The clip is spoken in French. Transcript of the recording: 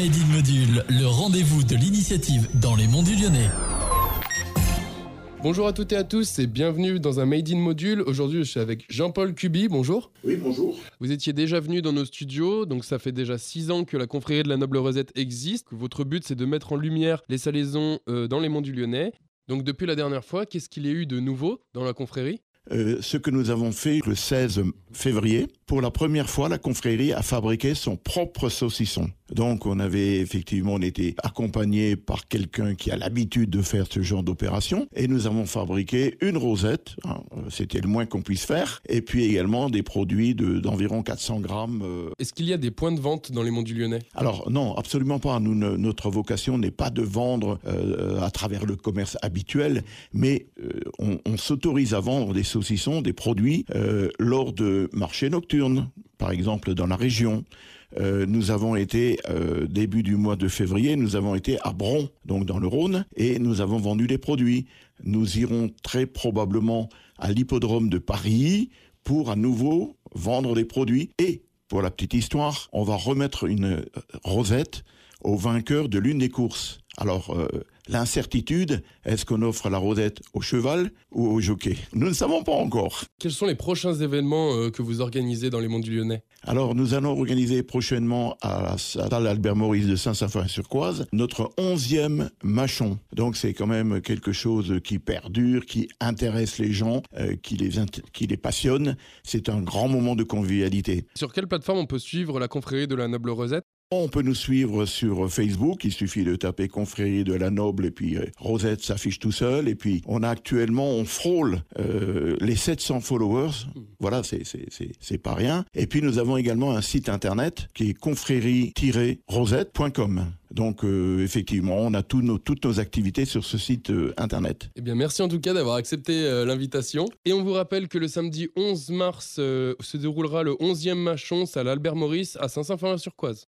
Made in Module, le rendez-vous de l'initiative dans les monts du Lyonnais. Bonjour à toutes et à tous et bienvenue dans un Made in Module. Aujourd'hui, je suis avec Jean-Paul Cuby. Bonjour. Oui, bonjour. Vous étiez déjà venu dans nos studios, donc ça fait déjà six ans que la confrérie de la Noble Rosette existe. Votre but, c'est de mettre en lumière les salaisons euh, dans les monts du Lyonnais. Donc depuis la dernière fois, qu'est-ce qu'il y a eu de nouveau dans la confrérie? Euh, ce que nous avons fait le 16 février, pour la première fois, la confrérie a fabriqué son propre saucisson. Donc, on avait effectivement, on était accompagné par quelqu'un qui a l'habitude de faire ce genre d'opération, et nous avons fabriqué une rosette. hein, C'était le moins qu'on puisse faire, et puis également des produits de- d'environ 400 grammes. euh, Est-ce qu'il y a des points de vente dans les monts du Lyonnais? Alors non, absolument pas. Nous, ne- notre vocation n'est pas de vendre euh, à travers le commerce habituel, mais on, on s'autorise à vendre des saucissons, des produits euh, lors de marchés nocturnes, par exemple dans la région. Euh, nous avons été euh, début du mois de février, nous avons été à Bron, donc dans le Rhône, et nous avons vendu des produits. Nous irons très probablement à l'hippodrome de Paris pour à nouveau vendre des produits et pour la petite histoire, on va remettre une rosette au vainqueur de l'une des courses. Alors, euh, l'incertitude, est-ce qu'on offre la rosette au cheval ou au jockey? Nous ne savons pas encore. Quels sont les prochains événements euh, que vous organisez dans les monts du Lyonnais? Alors, nous allons organiser prochainement à la salle Albert Maurice de Saint-Symphorien-sur-Coise notre onzième machon. Donc, c'est quand même quelque chose qui perdure, qui intéresse les gens, euh, qui, les int- qui les passionne. C'est un grand moment de convivialité. Sur quelle plateforme on peut suivre la confrérie de la Noble Rosette? On peut nous suivre sur Facebook, il suffit de taper confrérie de la Noble et puis euh, Rosette s'affiche tout seul et puis on a actuellement, on frôle euh, les 700 followers, voilà c'est pas rien. Et puis nous avons également un site internet qui est confrérie-rosette.com. Donc euh, effectivement, on a nos, toutes nos activités sur ce site internet. Eh bien, merci en tout cas d'avoir accepté l'invitation. Et on vous rappelle que le samedi 11 mars se déroulera le 11e Machon à l'Albert Maurice à Saint-Symphorien-sur-Coise.